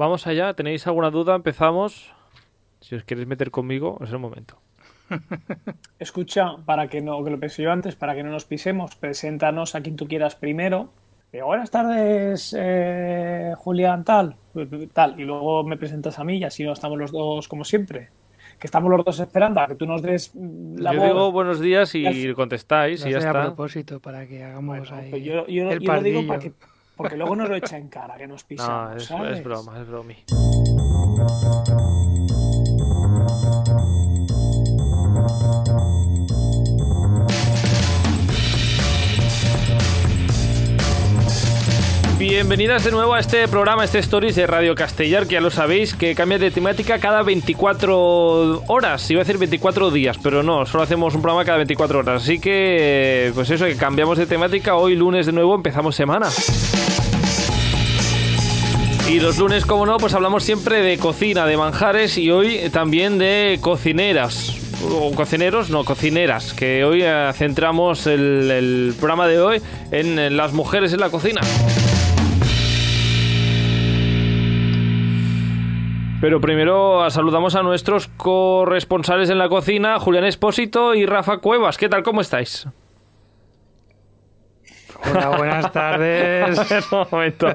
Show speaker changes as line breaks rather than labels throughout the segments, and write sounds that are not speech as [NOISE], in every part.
Vamos allá, ¿tenéis alguna duda? Empezamos. Si os queréis meter conmigo, es el momento. [LAUGHS]
Escucha, para que no, que lo pensé yo antes, para que no nos pisemos, preséntanos a quien tú quieras primero. Eh, buenas tardes, eh, Julián, tal, tal. Y luego me presentas a mí y así no estamos los dos como siempre. Que estamos los dos esperando a que tú nos des mm, la
Yo
voz.
digo buenos días y contestáis y ya
hace a
está.
propósito para que hagamos
Bueno,
ahí
pues yo, yo-
el
yo lo digo para que, porque luego nos lo echa en cara, que nos
No,
pisamos,
es,
¿sabes?
es broma, es bromi. Bienvenidas de nuevo a este programa, este Stories de Radio Castellar, que ya lo sabéis, que cambia de temática cada 24 horas. Iba a decir 24 días, pero no, solo hacemos un programa cada 24 horas. Así que, pues eso, que cambiamos de temática. Hoy lunes de nuevo empezamos semana. Y los lunes, como no, pues hablamos siempre de cocina, de manjares y hoy también de cocineras. O cocineros, no, cocineras, que hoy eh, centramos el, programa de hoy en, las mujeres en la cocina. Pero primero saludamos a nuestros corresponsales en la cocina, Julián Espósito y Rafa Cuevas. ¿Qué tal? ¿Cómo estáis?
Hola, buenas tardes. [LAUGHS]
Un momento.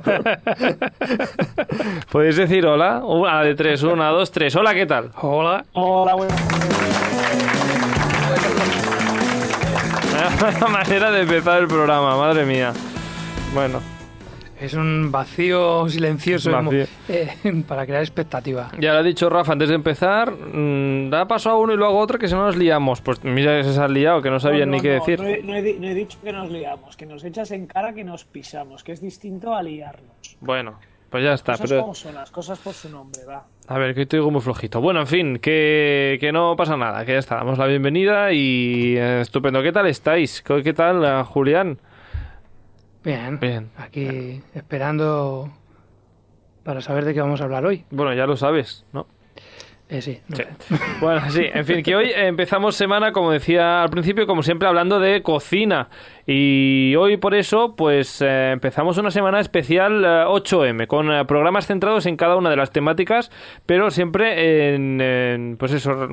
¿Podéis decir hola? Una de tres, una, dos, tres. Hola, ¿qué tal?
Hola.
Hola, buenas
Vaya [LAUGHS] manera de empezar el programa, madre mía. Bueno,
Es un vacío silencioso
Vacío.
eh, [LAUGHS] para crear expectativa.
ya lo ha dicho Rafa antes de empezar. mm, da paso a uno y luego a otro que si no nos liamos. Pues mira que se ha liado, que no sabían
No,
ni qué
no,
decir.
No he, no he di- no he dicho que nos liamos, que nos echas en cara que nos pisamos, que es distinto a liarnos.
Bueno, pues ya está.
Cosas
Pero,
como son, las cosas por su nombre, va.
a ver, que te digo muy flojito. Bueno, en fin, que, que no pasa nada, que ya está. Damos la bienvenida y eh, estupendo. ¿Qué tal estáis? ¿Qué qué tal, eh, Julián?
Bien.
Bien.
Aquí esperando para saber de qué vamos a hablar hoy.
Bueno, ya lo sabes, ¿no?
Eh, sí. no
Sí.
sé. [LAUGHS]
Bueno, sí, en fin, que hoy empezamos semana, como decía al principio, como siempre, hablando de cocina. Y hoy por eso, pues eh, empezamos una semana especial eh, 8M, con eh, programas centrados en cada una de las temáticas, pero siempre en, en, pues eso,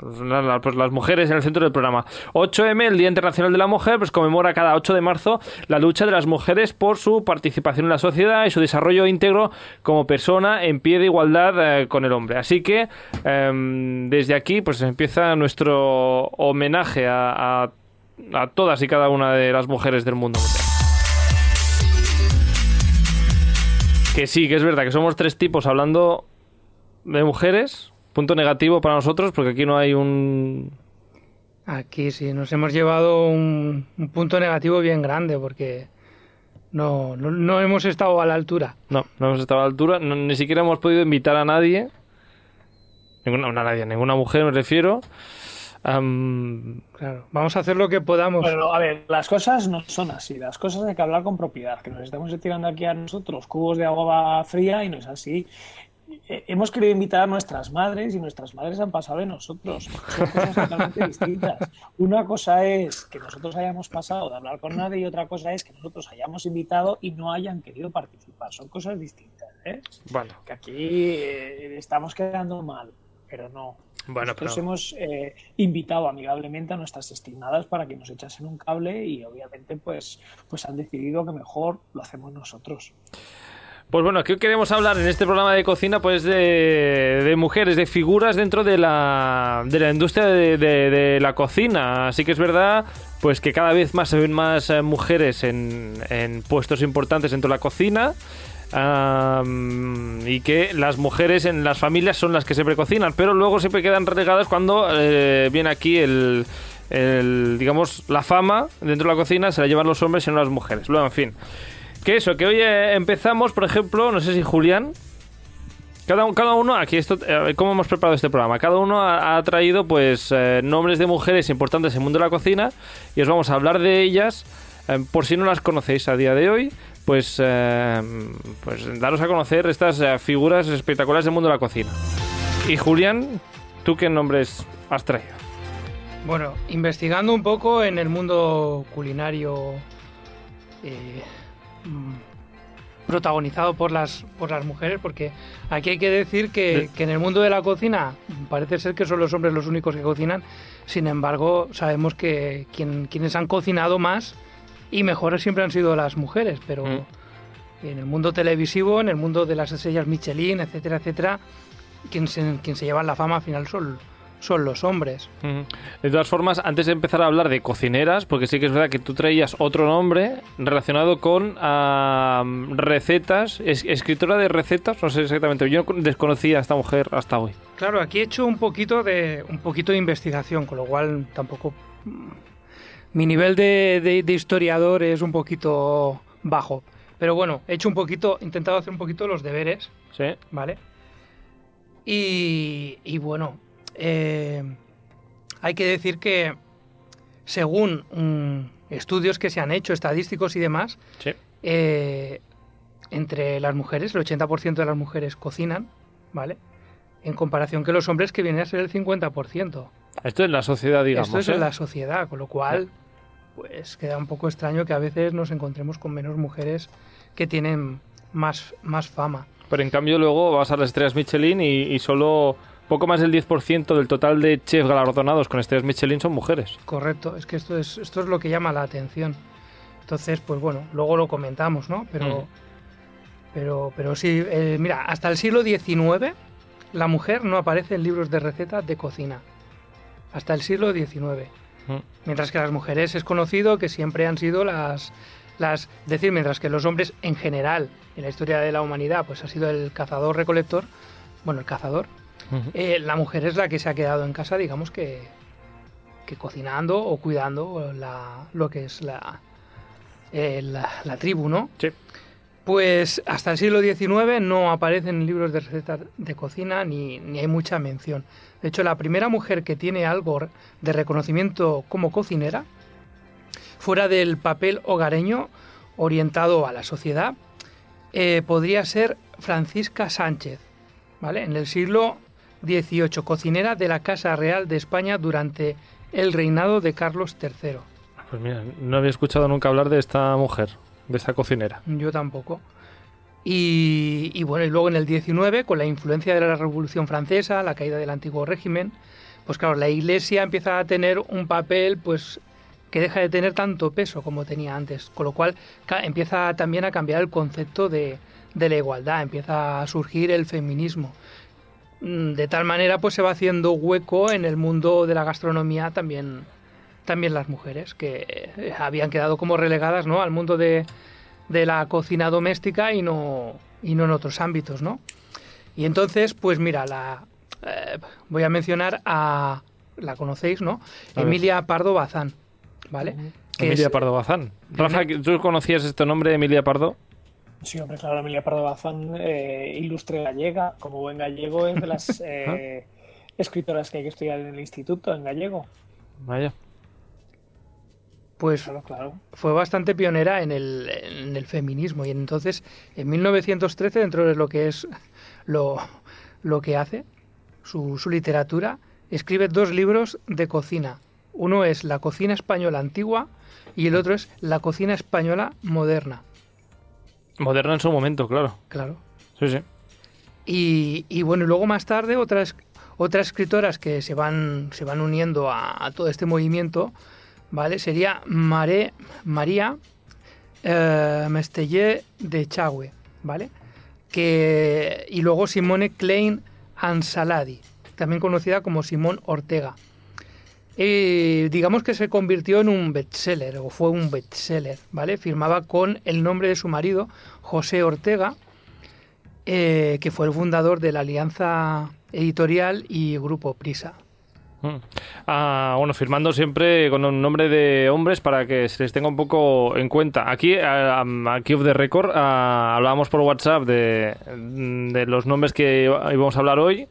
pues, pues las mujeres en el centro del programa. 8M, el Día Internacional de la Mujer, pues conmemora cada 8 de marzo la lucha de las mujeres por su participación en la sociedad y su desarrollo íntegro como persona en pie de igualdad eh, con el hombre. Así que em, desde aquí pues empieza nuestro homenaje a todas y cada una de las mujeres del mundo. Que sí, que es verdad que somos tres tipos hablando de mujeres. Punto negativo para nosotros porque aquí no hay un...
Aquí sí, nos hemos llevado un, un punto negativo bien grande porque no, no, no hemos estado a la altura.
No, no hemos estado a la altura. no- ni siquiera hemos podido invitar a nadie. Ninguna, a nadie, ninguna mujer me refiero.
Claro, vamos a hacer lo que podamos.
Bueno, a ver, las cosas no son así, las cosas hay que hablar con propiedad, que nos estamos tirando aquí a nosotros cubos de agua fría y no es así. Eh, Hemos querido invitar a nuestras madres y nuestras madres han pasado de nosotros. Son cosas totalmente distintas. Una cosa es que nosotros hayamos pasado de hablar con nadie y otra cosa es que nosotros hayamos invitado y no hayan querido participar. Son cosas distintas, ¿eh?
bueno,
Que aquí eh, estamos quedando mal, pero no.
bueno,
Nosotros
pero...
hemos eh, invitado amigablemente a nuestras estimadas para que nos echasen un cable y obviamente pues, pues han decidido que mejor lo hacemos nosotros.
Pues bueno, ¿qué queremos hablar en este programa de cocina? Pues de, de mujeres, de figuras dentro de la, de la industria de, de- de la cocina. Así que es verdad pues que cada vez más se ven más eh, mujeres en, en puestos importantes dentro de la cocina. y que las mujeres en las familias son las que siempre cocinan, pero luego siempre quedan relegadas cuando eh, viene aquí el, el, digamos, la fama dentro de la cocina se la llevan los hombres y no las mujeres. Luego, en fin. Que eso, que hoy eh, empezamos, por ejemplo, no sé si Julián. Cada, cada uno, aquí esto, eh, ¿cómo hemos preparado este programa? Cada uno ha, traído pues eh, nombres de mujeres importantes en el mundo de la cocina y os vamos a hablar de ellas. por si no las conocéis a día de hoy, pues, pues daros a conocer estas figuras espectaculares del mundo de la cocina. Y Julián, ¿tú qué nombres has traído?
Bueno, investigando un poco en el mundo culinario, eh, protagonizado por las, por las mujeres, porque aquí hay que decir que, que, en el mundo de la cocina parece ser que son los hombres los únicos que cocinan, sin embargo sabemos que quien, quienes han cocinado más y mejores siempre han sido las mujeres, pero mm. en el mundo televisivo, en el mundo de las estrellas Michelin, etcétera, etcétera, quien se, quien se lleva la fama al final son, son los hombres.
De todas formas, antes de empezar a hablar de cocineras, porque sí que es verdad que tú traías otro nombre relacionado con recetas, escritora de recetas, no sé exactamente, yo desconocía a esta mujer hasta hoy.
Claro, aquí he hecho un poquito de un poquito de investigación, con lo cual tampoco mm, mi nivel de, de historiador es un poquito bajo. Pero bueno, he hecho un poquito, he intentado hacer un poquito los deberes.
Sí.
¿Vale? Y, y bueno, eh, hay que decir que según mm, estudios que se han hecho, estadísticos y demás, eh, entre las mujeres, el 80% de las mujeres cocinan, ¿vale? En comparación que los hombres que vienen a ser el 50%.
Esto es la sociedad, digamos.
Esto es
en
¿eh? la sociedad, con lo cual, pues queda un poco extraño que a veces nos encontremos con menos mujeres que tienen más, más fama.
Pero en cambio luego vas a las estrellas Michelin y solo poco más del 10% del total de chefs galardonados con estrellas Michelin son mujeres.
Correcto, es que esto es, esto es lo que llama la atención. Entonces, pues bueno, luego lo comentamos, ¿no? Pero, mm. pero, pero sí, eh, mira, hasta el siglo XIX la mujer no aparece en libros de recetas de cocina. Hasta el siglo XIX. Mm. Mientras que las mujeres es conocido que siempre han sido las, las... decir, mientras que los hombres en general, en la historia de la humanidad, pues ha sido el cazador-recolector, bueno, el cazador, eh, la mujer es la que se ha quedado en casa, digamos que, que cocinando o cuidando la, lo que es la, eh, la, tribu, ¿no?
Sí.
Pues hasta el siglo XIX no aparecen libros de recetas de cocina ni, ni, hay mucha mención. De hecho, la primera mujer que tiene algo de reconocimiento como cocinera, fuera del papel hogareño orientado a la sociedad, eh, podría ser Francisca Sánchez, ¿vale? En el siglo 18, cocinera de la Casa Real de España durante el reinado de Carlos III.
Pues mira, no había escuchado nunca hablar de esta mujer, de esta cocinera.
Yo tampoco. Y, bueno, y luego en el 19, con la influencia de la Revolución Francesa, la caída del antiguo régimen, pues claro, la Iglesia empieza a tener un papel pues que deja de tener tanto peso como tenía antes, con lo cual empieza también a cambiar el concepto de, de la igualdad, empieza a surgir el feminismo. Mm, de tal manera pues se va haciendo hueco en el mundo de la gastronomía también también las mujeres que eh, habían quedado como relegadas ¿no? al mundo de, la cocina doméstica y no y no en otros ámbitos no y entonces pues mira la eh, voy a mencionar a la conocéis no Emilia Pardo Bazán vale
Emilia Pardo Bazán. Rafa tú conocías este nombre Emilia Pardo
Sí, hombre, claro, Emilia Pardo Bazán, eh, ilustre gallega, como buen gallego, es de las [LAUGHS] eh, escritoras que hay que estudiar en el instituto, en gallego.
Vaya.
Pues claro, fue bastante pionera en el, en el, feminismo y entonces en 1913, dentro de lo que es lo, lo que hace, su, su literatura, escribe dos libros de cocina. Uno es La cocina española antigua y el otro es La cocina española moderna.
Moderna en su momento, claro.
Claro.
Sí, sí.
Y, y bueno, luego más tarde otras, otras escritoras que se van, se van uniendo a, todo este movimiento, ¿vale? Sería Mare, María eh, de Chagüe, ¿vale? Que, y luego Simone Klein Ansaladi, también conocida como Simón Ortega. Y digamos que se convirtió en un bestseller, o fue un bestseller, ¿vale? Firmaba con el nombre de su marido, José Ortega, eh, que fue el fundador de la Alianza Editorial y Grupo Prisa.
Mm. Ah, bueno, firmando siempre con un nombre de hombres para que se les tenga un poco en cuenta. Aquí, aquí of the record, ah, hablábamos por WhatsApp de, de los nombres que íbamos a hablar hoy.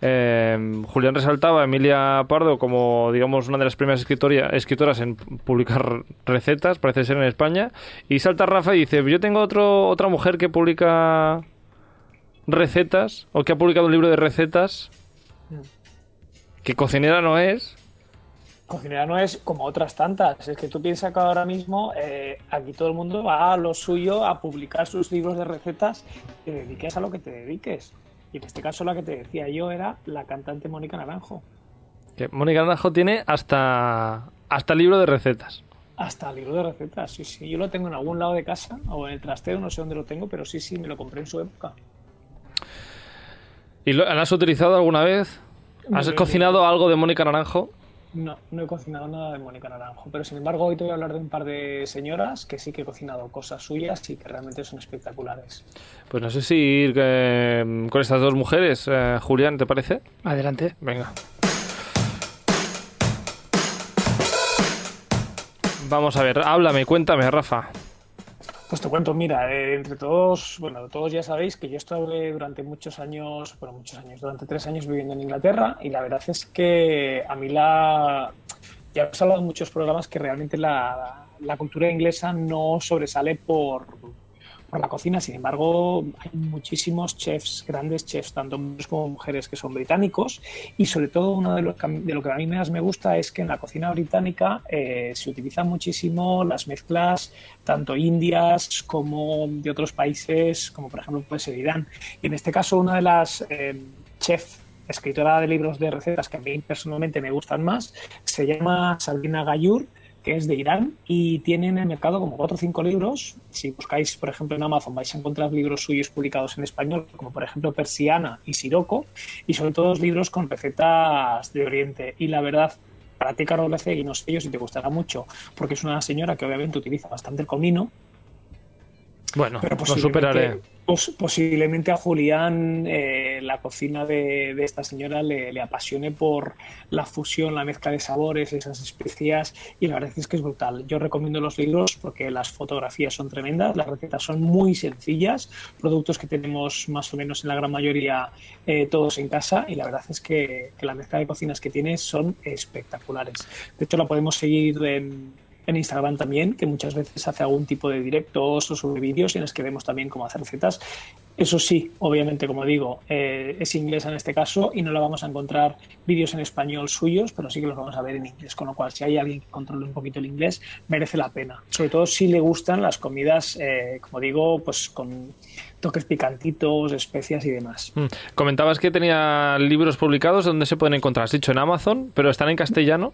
Eh, Julián resaltaba a Emilia Pardo como, digamos, una de las primeras escritoras en publicar recetas, parece ser en España. Y salta Rafa y dice, yo tengo otro, otra mujer que publica recetas, o que ha publicado un libro de recetas, que cocinera no es,
Cocinera no es como otras tantas. Es que tú piensas que ahora mismo eh, aquí todo el mundo va a lo suyo a publicar sus libros de recetas. Te dediques a lo que te dediques. Y en este caso la que te decía yo era la cantante Mónica Naranjo.
Que Mónica Naranjo tiene hasta, hasta libro de recetas.
Hasta libro de recetas, sí, sí. Yo lo tengo en algún lado de casa o en el trastero, no sé dónde lo tengo, pero sí, sí, me lo compré en su época.
¿Y lo, has utilizado alguna vez? ¿Has cocinado algo de Mónica Naranjo?
No, no he cocinado nada de Mónica Naranjo, pero sin embargo hoy te voy a hablar de un par de señoras que sí que he cocinado cosas suyas y que realmente son espectaculares.
Pues no sé si ir eh, con estas dos mujeres, eh, Julián, ¿te parece?
Adelante.
Venga. Vamos a ver, háblame, cuéntame, Rafa.
Pues te cuento, mira, eh, entre todos, bueno, todos ya sabéis que yo estuve durante muchos años, bueno, muchos años, durante tres años viviendo en Inglaterra y la verdad es que a mí la... Ya hemos hablado en muchos programas que realmente la cultura inglesa no sobresale por, por la cocina, sin embargo, hay muchísimos chefs, grandes chefs, tanto hombres como mujeres, que son británicos y sobre todo uno de lo que, a mí- de lo que a mí más me gusta es que en la cocina británica eh, se utilizan muchísimo las mezclas tanto indias como de otros países, como por ejemplo puede ser Irán. Y en este caso, una de las eh, chefs escritora de libros de recetas que a mí personalmente me gustan más, se llama Sabrina Gayur, que es de Irán y tiene en el mercado como cuatro o cinco libros. Si buscáis, por ejemplo, en Amazon vais a encontrar libros suyos publicados en español, como por ejemplo Persiana y Siroco, y sobre todo libros con recetas de Oriente. Y la verdad, para ti, Carol y no sé yo si te gustará mucho, porque es una señora que obviamente utiliza bastante el comino,
Bueno,
pero
lo superaré.
pos- posiblemente a Julián eh, la cocina de, de esta señora le, le apasione por la fusión, la mezcla de sabores, esas especias, y la verdad es que es brutal. Yo recomiendo los libros porque las fotografías son tremendas, las recetas son muy sencillas, productos que tenemos más o menos en la gran mayoría eh, todos en casa, y la verdad es que, que la mezcla de cocinas que tiene son espectaculares. De hecho, la podemos seguir en, en Instagram también, que muchas veces hace algún tipo de directos o sobre vídeos en los que vemos también cómo hacer recetas. Eso sí, obviamente, como digo, eh, es inglesa en este caso y no la vamos a encontrar vídeos en español suyos, pero sí que los vamos a ver en inglés. Con lo cual, si hay alguien que controle un poquito el inglés, merece la pena. Sobre todo si le gustan las comidas, eh, como digo, pues con toques picantitos, especias y demás.
Mm. Comentabas que tenía libros publicados donde se pueden encontrar. Has dicho en Amazon, pero están en castellano.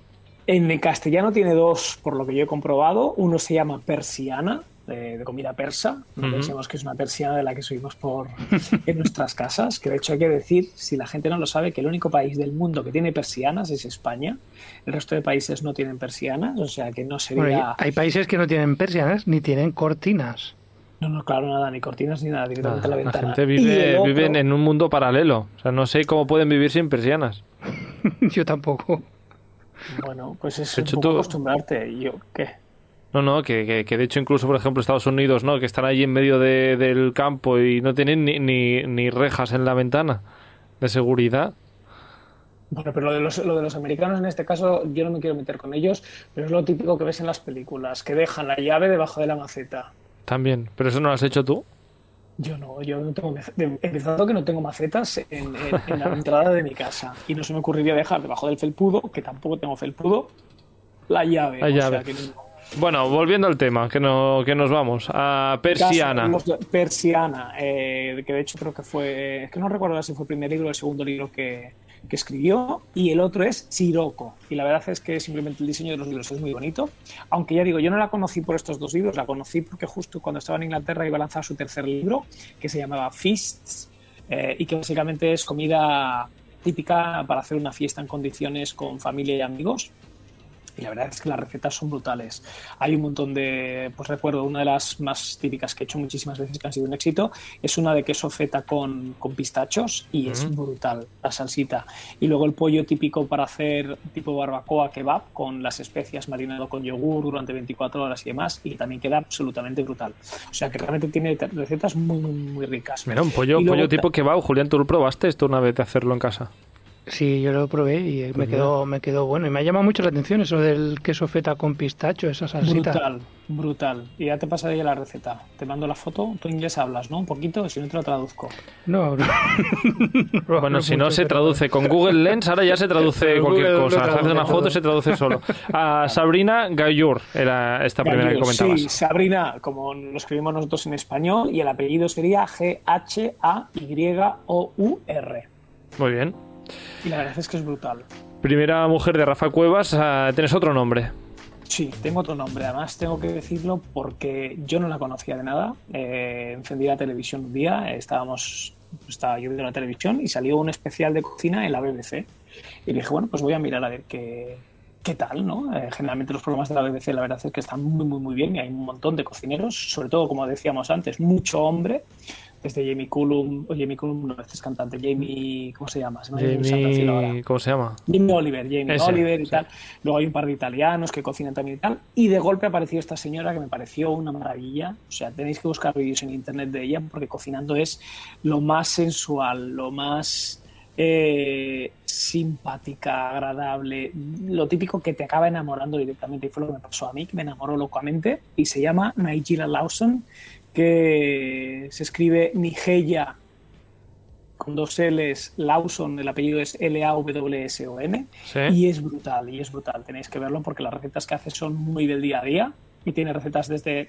En castellano tiene dos, por lo que yo he comprobado. Uno se llama Persiana, de, de comida persa. No pensemos que es una persiana de la que subimos por [LAUGHS] en nuestras casas. Que de hecho hay que decir, si la gente no lo sabe, que el único país del mundo que tiene persianas es España. El resto de países no tienen persianas, o sea que no
Bueno,
sería.
hay países que no tienen persianas ni tienen cortinas.
No, no, claro, nada, ni cortinas ni nada, directamente a la
la
ventana.
gente
Y
vive
otro-
viven en un mundo paralelo. O sea, no sé cómo pueden vivir sin persianas. [LAUGHS]
Yo tampoco.
Bueno, pues es
De
un poco
tú-
acostumbrarte. ¿Y yo qué?
No, no, que, que- que de hecho incluso, por ejemplo, Estados Unidos, ¿no? Que están allí en medio de- del campo y no tienen ni, ni, ni rejas en la ventana de seguridad.
Bueno, pero lo de, los, lo de los americanos en este caso yo no me quiero meter con ellos, pero es lo típico que ves en las películas, que dejan la llave debajo de la maceta.
También. ¿Pero eso no lo has hecho tú?
Yo no, yo no tengo, empezando que no tengo macetas en, en- en la entrada de mi casa y no se me ocurriría dejar debajo del felpudo, que tampoco tengo felpudo, la llave.
La
o sea
llave.
que no-
Bueno, volviendo al tema, que, no, que nos vamos. A Persiana.
Persiana, eh, que de hecho creo que fue, es que no recuerdo si fue el primer libro o el segundo libro que, que escribió, y el otro es Siroco. Y la verdad es que simplemente el diseño de los libros es muy bonito. Aunque ya digo, yo no la conocí por estos dos libros, la conocí porque justo cuando estaba en Inglaterra iba a lanzar su tercer libro, que se llamaba Feasts, eh, y que básicamente es comida típica para hacer una fiesta en condiciones con familia y amigos. Y la verdad es que las recetas son brutales. Hay un montón de, pues recuerdo, una de las más típicas que he hecho muchísimas veces que han sido un éxito, es una de queso feta con, con pistachos y es brutal la salsita. Y luego el pollo típico para hacer tipo barbacoa kebab con las especias marinado con yogur durante 24 horas y demás y también queda absolutamente brutal. O sea que realmente tiene recetas muy, muy, muy ricas.
Mira, un pollo,
luego
pollo tipo kebab. Julián, ¿tú lo probaste esto una vez de hacerlo en casa?
Sí, yo lo probé y me
Pues
quedó, me quedó bueno. Y me ha llamado mucho la atención eso del queso feta con pistacho, esa salsita.
Brutal, brutal. Y ya te pasaré ya la receta. Te mando la foto. Tú inglés hablas, ¿no? Un poquito, si no te lo traduzco.
No, [LAUGHS] no.
Bueno, si no se traduce con Google Lens, ahora ya se traduce cualquier
Google
cosa. Se hace
traduce
una foto se traduce solo. A [LAUGHS] Sabrina Gayur era esta primera que comentabas.
Sí, Sabrina, como lo escribimos nosotros en español, y el apellido sería G-H-A-Y-O-U-R.
Muy bien.
Y la verdad es que es brutal.
Primera mujer de Rafa Cuevas, ah, tienes otro nombre.
Sí, tengo otro nombre. Además, tengo que decirlo porque yo no la conocía de nada. Eh, encendí la televisión un día, estábamos, estaba yo viendo la televisión y salió un especial de cocina en la BBC. Y dije, bueno, pues voy a mirar a ver qué, qué tal, ¿no? Eh, generalmente los programas de la BBC, la verdad es que están muy, muy, muy bien y hay un montón de cocineros, sobre todo, como decíamos antes, mucho hombre. Desde Jamie Cullum, o Jamie Cullum, no, este es cantante, Jamie, ¿cómo se llama? Se me ahora.
Jamie, ¿cómo se llama?
Jamie Oliver, Jamie
Ese,
Oliver y
sí.
tal. Luego hay un par de italianos que cocinan también y tal. Y de golpe apareció esta señora que me pareció una maravilla. O sea, tenéis que buscar vídeos en internet de ella porque cocinando es lo más sensual, lo más eh, simpática, agradable, lo típico que te acaba enamorando directamente. Y fue lo que me pasó a mí, que me enamoró locamente. Y se llama Nigella Lawson, que se escribe Nigeya con dos L's, Lawson, el apellido es L-A-W-S-O-N,
Sí.
y es brutal, y es brutal, tenéis que verlo porque las recetas que hace son muy del día a día, y tiene recetas desde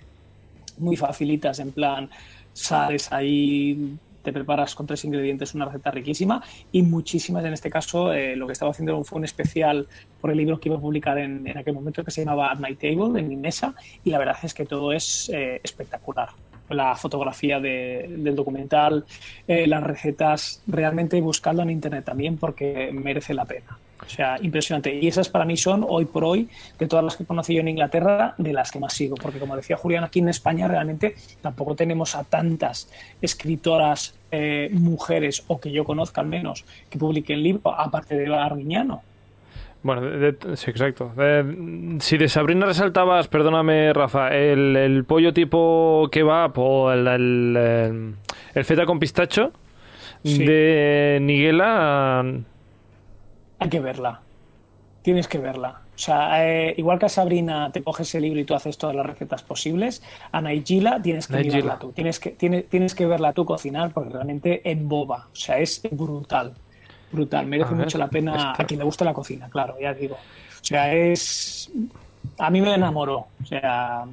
muy facilitas, en plan, sales ahí, te preparas con tres ingredientes una receta riquísima, y muchísimas, en este caso, eh, lo que estaba haciendo fue un especial por el libro que iba a publicar en, en aquel momento que se llamaba At My Table, en mi mesa, y la verdad es que todo es eh, espectacular la fotografía de- del documental, eh, las recetas, realmente buscadlo en internet también porque merece la pena. O sea, impresionante. Y esas para mí son, hoy por hoy, de todas las que conocí yo en Inglaterra, de las que más sigo. Porque como decía Julián, aquí en España realmente tampoco tenemos a tantas escritoras, eh, mujeres, o que yo conozca al menos, que publiquen libros, aparte de Arguiñano.
Bueno, de- de- sí, exacto. Eh, si de Sabrina resaltabas, perdóname, Rafa, el, el pollo tipo kebab o el, el, feta con pistacho
Sí.
de Niguela,
Hay que verla. Tienes que verla. O sea, eh, igual que a Sabrina te coges el libro y tú haces todas las recetas posibles, a Naigila tienes que
Naigila.
tú. Tienes que, tienes, tienes que verla tú cocinar porque realmente emboba. O sea, es brutal. Brutal. Merece mucho la pena a quien le guste la cocina, claro, ya digo. O sea, es. A mí me enamoró. O sea,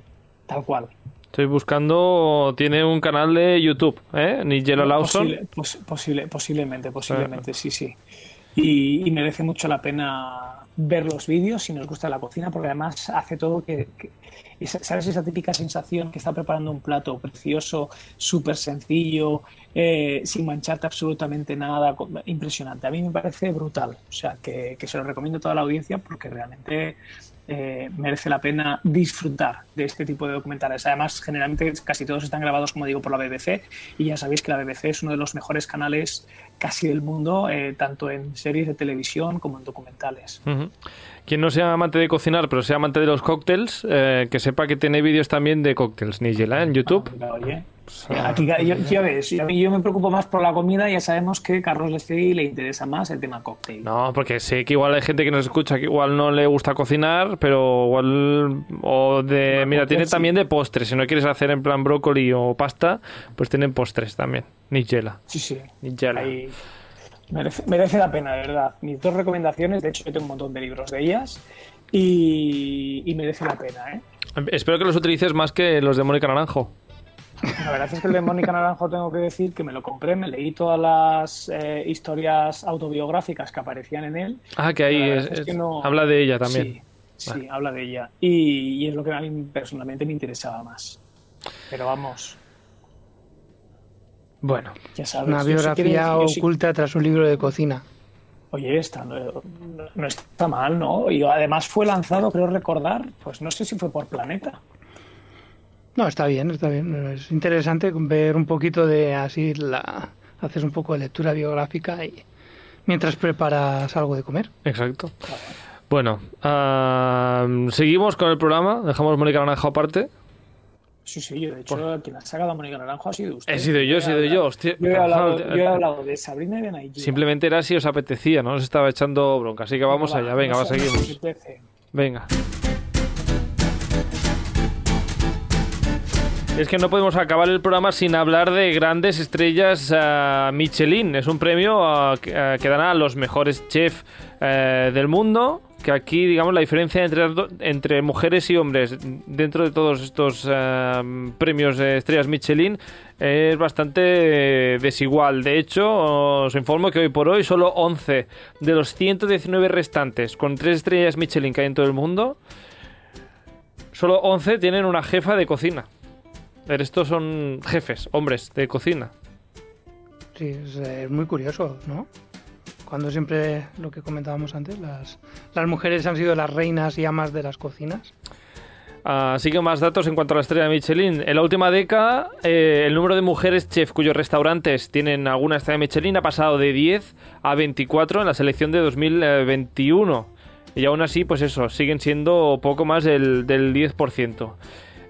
tal cual.
estoy buscando, tiene un canal de YouTube, ¿eh? Nigella Lawson.
Posible- pos- posible- posiblemente, posiblemente, sí, sí. Y, y merece mucho la pena ver los vídeos si nos gusta la cocina, porque además hace todo que, ¿Sabes esa típica sensación que está preparando un plato precioso, súper sencillo, eh, sin mancharte absolutamente nada? Impresionante. A mí me parece brutal. O sea, que, que se lo recomiendo a toda la audiencia porque realmente eh, merece la pena disfrutar de este tipo de documentales. Además, generalmente casi todos están grabados, como digo, por la BBC y ya sabéis que la BBC es uno de los mejores canales casi del mundo, eh, tanto en series de televisión como en documentales.
Quien no sea amante de cocinar, pero sea amante de los cócteles, eh, que sepa que tiene vídeos también de cócteles, Nigella, ¿eh? en YouTube.
Ah, oye, aquí, yo, ya ves, yo, me preocupo más por la comida, ya sabemos que a Carlos Lestri le interesa más el tema cóctel.
No, porque sé que igual hay gente que nos escucha que igual no le gusta cocinar, pero igual. O de. Mira,
pues
tiene
sí.
también de postres. Si no quieres hacer en plan brócoli o pasta, pues tienen postres también. Nigella.
Sí, sí.
Nigella.
Ahí merece, merece la pena, de verdad. Mis dos recomendaciones, de hecho, yo tengo un montón de libros de ellas y, y merece la pena, ¿eh?
Espero que los utilices más que los de Mónica Naranjo.
La verdad es que el de Mónica Naranjo tengo que decir que me lo compré, me leí todas las eh, historias autobiográficas que aparecían en él.
Ah, que ahí es-
que no-
habla de ella también.
Sí, sí, habla de ella. Y, y es lo que a mí personalmente me interesaba más. Pero vamos,
Bueno,
ya sabes.
Una
si
biografía
quieres- yo si-
oculta tras un libro de cocina.
Oye, está, no, no está mal, ¿no? Y además fue lanzado, creo recordar, pues no sé si fue por Planeta.
No, está bien, está bien. Es interesante ver un poquito de así la haces un poco de lectura biográfica y mientras preparas algo de comer.
exacto. Bueno, ah, seguimos con el programa. Dejamos Mónica Naranjo aparte.
Sí, sí, yo, de hecho, quien ha sacado a Mónica Naranjo ha sido usted.
He sido yo, he sido yo. Hostia.
Yo he hablado, yo he hablado de Sabrina y de Nigel.
Simplemente era si os apetecía, no os estaba echando bronca. Así que vamos allá, venga, va, seguimos. Venga. Es que no podemos acabar el programa sin hablar de grandes estrellas uh, Michelin. Es un premio que, uh, que, dan a los mejores chefs del mundo. Que aquí, digamos, la diferencia entre, mujeres y hombres dentro de todos estos premios de estrellas Michelin es bastante desigual. De hecho, os informo que hoy por hoy solo 11 de los 119 restantes con tres estrellas Michelin que hay en todo el mundo, solo 11 tienen una jefa de cocina. Estos son jefes, hombres de cocina.
Sí, es, es, muy curioso, ¿no? Cuando siempre, lo que comentábamos antes, las, las mujeres han sido las reinas y amas de las cocinas.
Así que más datos en cuanto a la estrella de Michelin. En la última década, eh, el número de mujeres chef cuyos restaurantes tienen alguna estrella de Michelin ha pasado de 10 a 24 en la selección de 2021. Y aún así, pues eso, siguen siendo poco más del, del 10%.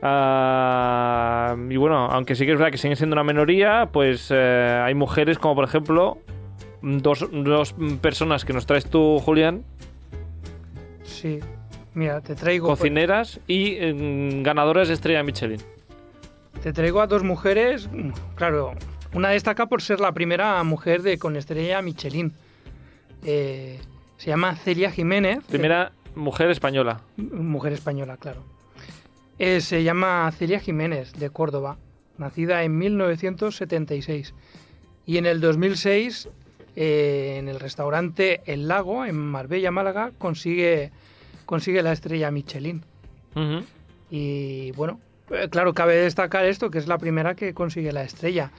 Uh, y bueno, aunque sí que es verdad que siguen siendo una minoría, pues uh, hay mujeres como por ejemplo dos, dos, personas que nos traes tú, Julián.
Sí, mira, te traigo...
Cocineras y eh, ganadoras de estrella Michelin.
Te traigo a dos mujeres, claro, una destaca por ser la primera mujer de con estrella Michelin. Eh, se llama Celia Jiménez.
Primera mujer española.
Mujer española, claro. Eh, se llama Celia Jiménez, de Córdoba, nacida en 1976. Y en el 2006, eh, en el restaurante El Lago, en Marbella, Málaga, consigue, consigue la estrella Michelin.
Uh -huh.
Y bueno, eh, claro, cabe destacar esto, que es la primera que consigue la estrella.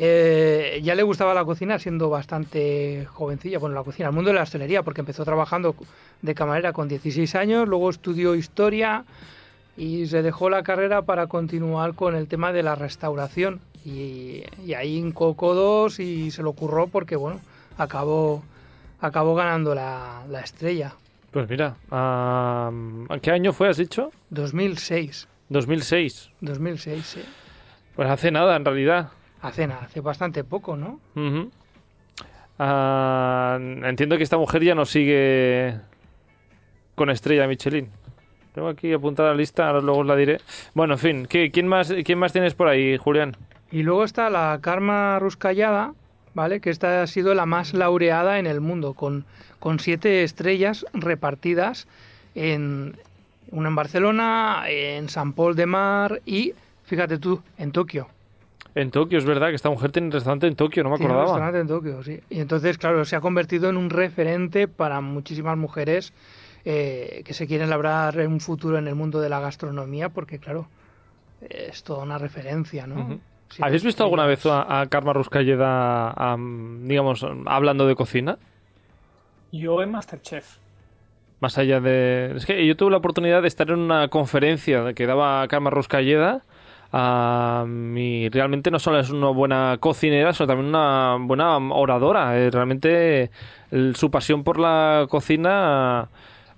Eh, ya le gustaba la cocina siendo bastante jovencilla, bueno, la cocina, el mundo de la hostelería, porque empezó trabajando de camarera con 16 años, luego estudió historia, y se dejó la carrera para continuar con el tema de la restauración. Y, y ahí hincó codos y se lo ocurrió porque bueno acabó acabó ganando la, la estrella.
Pues mira uh, ¿qué año fue has dicho?
2006
2006
2006 sí.
Pues hace nada en realidad.
Hace nada hace bastante poco ¿no?
Uh -huh. uh, entiendo que esta mujer ya no sigue con estrella Michelin tengo aquí apuntada la lista, ahora luego os la diré. Bueno, en fin, ¿qué, quién, más, ¿quién más tienes por ahí, Julián?
Y luego está la Karma Ruscallada, ¿vale? Que esta ha sido la más laureada en el mundo, con, con siete estrellas repartidas en una en Barcelona, en San Paul de Mar y, fíjate tú, en Tokio.
En Tokio, es verdad que esta mujer tiene un restaurante en Tokio, no me
Tiene
acordaba.
un restaurante en Tokio, sí. Y entonces, claro, se ha convertido en un referente para muchísimas mujeres eh, que se quieren labrar un futuro en el mundo de la gastronomía, porque claro, es toda una referencia, ¿no?
Uh -huh. ¿Habéis visto alguna vez a, a Karma Ruscalleda, um, digamos, hablando de cocina?
Yo en Masterchef.
Más allá de... Es que yo tuve la oportunidad de estar en una conferencia que daba Karma Ruscalleda um, y realmente no solo es una buena cocinera, sino también una buena oradora. Realmente el, su pasión por la cocina...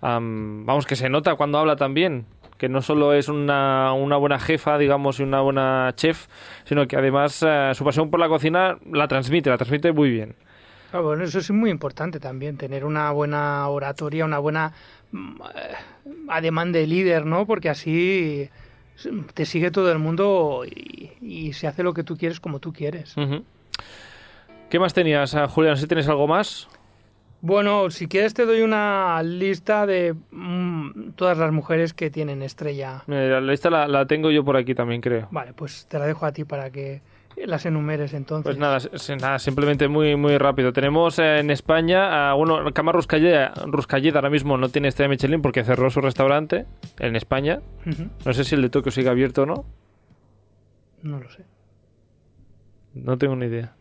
Um, vamos, que se nota cuando habla también, que no solo es una, una buena jefa, digamos, y una buena chef, sino que además uh, su pasión por la cocina la transmite, la transmite muy bien.
Ah, bueno, eso es muy importante también, tener una buena oratoria, una buena ademán de líder, ¿no? Porque así te sigue todo el mundo y, y, se hace lo que tú quieres como tú quieres.
Uh -huh. ¿Qué más tenías, Julián? ¿Si tienes algo más?
Bueno, si quieres te doy una lista de mmm, todas las mujeres que tienen estrella.
La lista la, la, tengo yo por aquí también, creo.
Vale, pues te la dejo a ti para que las enumeres entonces.
Pues nada, nada simplemente muy muy rápido. Tenemos en España, uh, bueno, Cama Ruscalleda, Ruscalleda ahora mismo no tiene estrella Michelin porque cerró su restaurante en España. Uh -huh. No sé si el de Tokio sigue abierto o no.
No lo sé.
No tengo ni idea.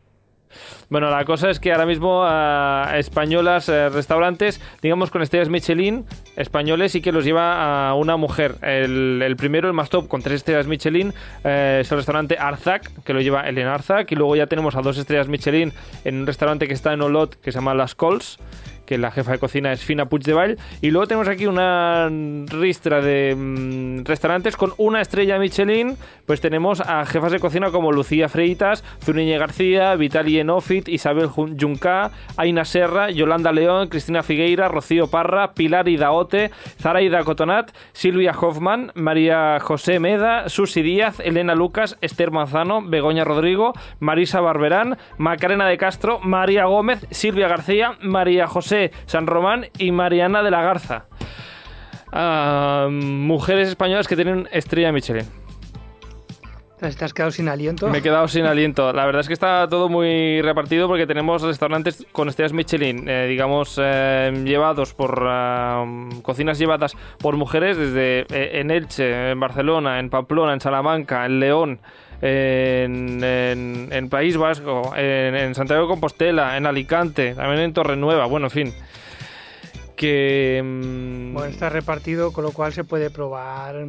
Bueno, la cosa es que ahora mismo uh, españolas, uh, restaurantes, digamos con estrellas Michelin, españoles, y que los lleva a una mujer. El, primero, el más top, con tres estrellas Michelin, uh, es el restaurante Arzac, que lo lleva Elena Arzac, y luego ya tenemos a dos estrellas Michelin en un restaurante que está en Olot, que se llama Las Cols, que la jefa de cocina es Fina Puigdevall. Y luego tenemos aquí una ristra de mm, restaurantes con una estrella Michelin. Pues tenemos a jefas de cocina como Lucía Freitas, Zuniñe García, Vitali Enofit, Isabel Junca, Aina Serra, Yolanda León, Cristina Figueira, Rocío Parra, Pilar Idaote, Zaraida Cotonat, Silvia Hoffman, María José Meda, Susi Díaz, Elena Lucas, Esther Manzano, Begoña Rodrigo, Marisa Barberán, Macarena de Castro, María Gómez, Silvia García, María José San Román y Mariana de la Garza. Ah, mujeres españolas que tienen estrella Michelin.
¿Te has quedado sin aliento?
Me he quedado sin aliento. La verdad es que está todo muy repartido porque tenemos restaurantes con estrellas Michelin, eh, digamos, eh, llevados por ah, cocinas llevadas por mujeres desde eh, en Elche, en Barcelona, en Pamplona, en Salamanca, en León. En, en, País Vasco, en, en, Santiago de Compostela, en Alicante, también en Torrenueva, bueno, en fin. Que.
Mm, bueno, está repartido, con lo cual se puede probar.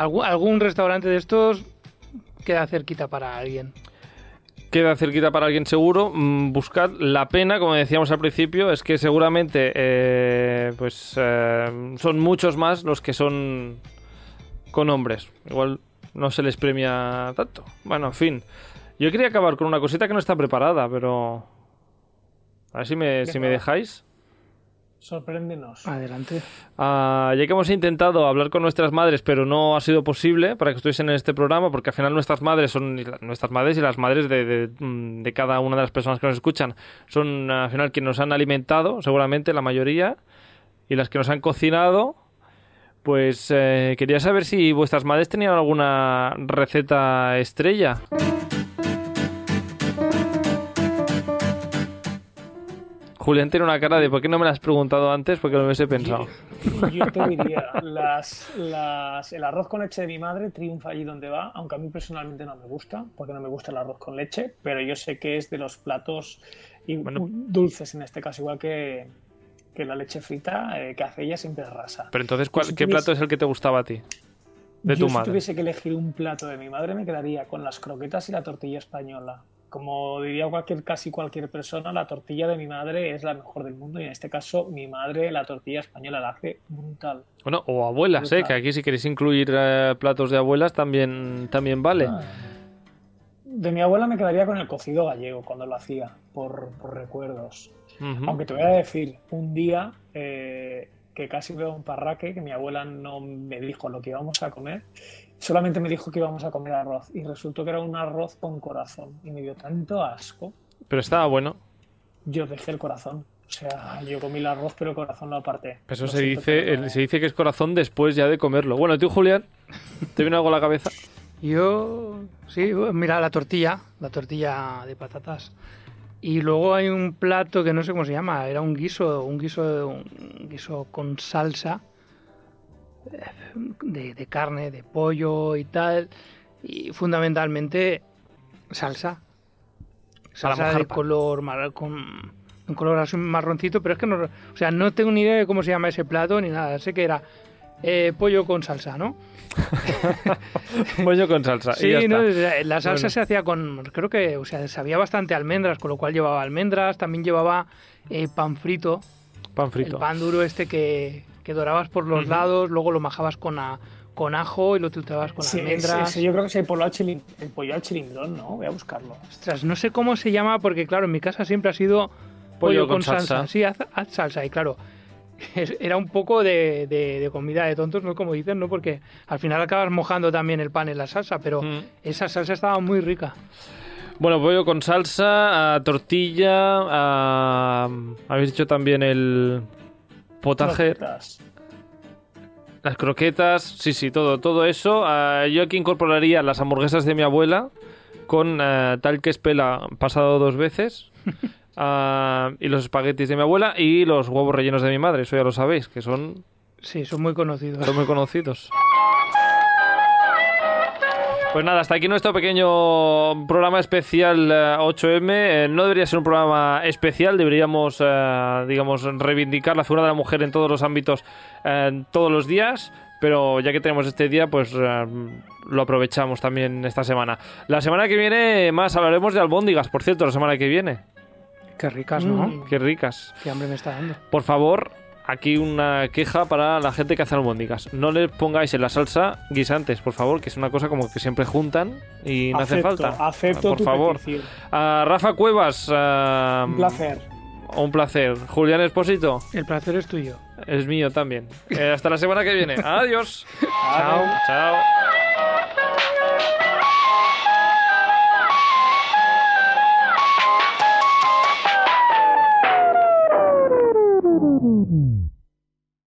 Algún, algún restaurante de estos queda cerquita para alguien
queda cerquita para alguien seguro. Mm, buscad la pena, como decíamos al principio, es que seguramente eh, pues eh, son muchos más los que son con hombres. Igual no se les premia tanto. Bueno, en fin. Yo quería acabar con una cosita que no está preparada, pero... A ver si me, si me dejáis.
Sorpréndenos.
Adelante.
Ah, ya que hemos intentado hablar con nuestras madres, pero no ha sido posible para que estuviesen en este programa, porque al final nuestras madres son nuestras madres y las madres de, de, mm, de cada una de las personas que nos escuchan son al final quienes nos han alimentado, seguramente la mayoría, y las que nos han cocinado pues eh, quería saber si vuestras madres tenían alguna receta estrella. Julián tiene una cara de ¿por qué no me la has preguntado antes? Porque lo hubiese pensado. [LAUGHS]
Yo, te diría, el arroz con leche de mi madre triunfa allí donde va, aunque a mí personalmente no me gusta, porque no me gusta el arroz con leche, pero yo sé que es de los platos dulces en este caso, igual que, que la leche frita eh, que hace ella siempre es rasa.
Pero entonces, ¿qué plato es el que te gustaba a ti? De
yo
tu
si tuviese que elegir un plato de mi madre, me quedaría con las croquetas y la tortilla española. Como diría cualquier, casi cualquier persona, la tortilla de mi madre es la mejor del mundo y en este caso mi madre la tortilla española la hace brutal.
Bueno, o abuelas, ¿eh? que aquí si queréis incluir eh, platos de abuelas también, también vale. Ah.
De mi abuela me quedaría con el cocido gallego cuando lo hacía, por, por recuerdos. Aunque te voy a decir, un día eh, que casi veo un parraque, que mi abuela no me dijo lo que íbamos a comer, solamente me dijo que íbamos a comer arroz y resultó que era un arroz con corazón y me dio tanto asco.
Pero estaba bueno.
Yo dejé el corazón. O sea, yo comí el arroz, pero el corazón lo aparté.
Eso se dice, se dice que es corazón después ya de comerlo. Bueno, tú, Julián, ¿te viene algo a la cabeza?
Yo, sí, mira la tortilla, la tortilla de patatas. Y luego hay un plato que no sé cómo se llama, era un guiso, un guiso, un guiso con salsa de, carne, de pollo y tal, y fundamentalmente salsa, salsa de color con un color así marroncito, pero es que no, o sea, no tengo ni idea de cómo se llama ese plato ni nada, sé que era eh, pollo con salsa, ¿no? [LAUGHS]
Pollo con salsa.
Sí, la salsa se hacía con, creo que, o sea, sabía bastante almendras, con lo cual llevaba almendras, también llevaba eh, pan frito.
Pan frito.
El pan duro este que, que dorabas por los lados, luego lo majabas con, con ajo y lo triturabas con almendras.
Sí, yo creo que es el pollo, al el pollo al chilindrón, ¿no? Voy a buscarlo.
Ostras, no sé cómo se llama porque, claro, en mi casa siempre ha sido pollo, con, salsa. Sí, haz, salsa y claro [LAUGHS] era un poco de, comida de tontos, ¿no? Como dicen, ¿no? Porque al final acabas mojando también el pan en la salsa, pero mm. esa salsa estaba muy rica.
Bueno, pollo con salsa, tortilla, habéis dicho también el potaje. Las croquetas, sí, sí, todo, todo eso. yo aquí incorporaría las hamburguesas de mi abuela con eh, tal que espela pasado dos veces. [LAUGHS] Ah, y los espaguetis de mi abuela y los huevos rellenos de mi madre, eso ya lo sabéis, que son...
Sí, son muy conocidos.
Son muy conocidos. [LAUGHS] Pues nada, hasta aquí nuestro pequeño programa especial 8M. Eh, eh, no debería ser un programa especial, deberíamos, eh, digamos, reivindicar la figura de la mujer en todos los ámbitos todos los días. Pero ya que tenemos este día, pues lo aprovechamos también esta semana. La semana que viene más hablaremos de albóndigas, por cierto, la semana que viene.
Qué ricas, ¿no?
Mm.
Qué ricas.
Qué hambre me está dando.
Por favor, aquí una queja para la gente que hace albóndigas. No le pongáis en la salsa guisantes, por favor, que es una cosa como que siempre juntan y no hace falta.
Acepto
por
tu
favor.
petición.
A Rafa Cuevas.
Un placer.
Un placer. Julián Espósito.
El placer es tuyo.
Es mío también. Eh, hasta la semana que viene. [LAUGHS] Adiós.
Chao.
Chao.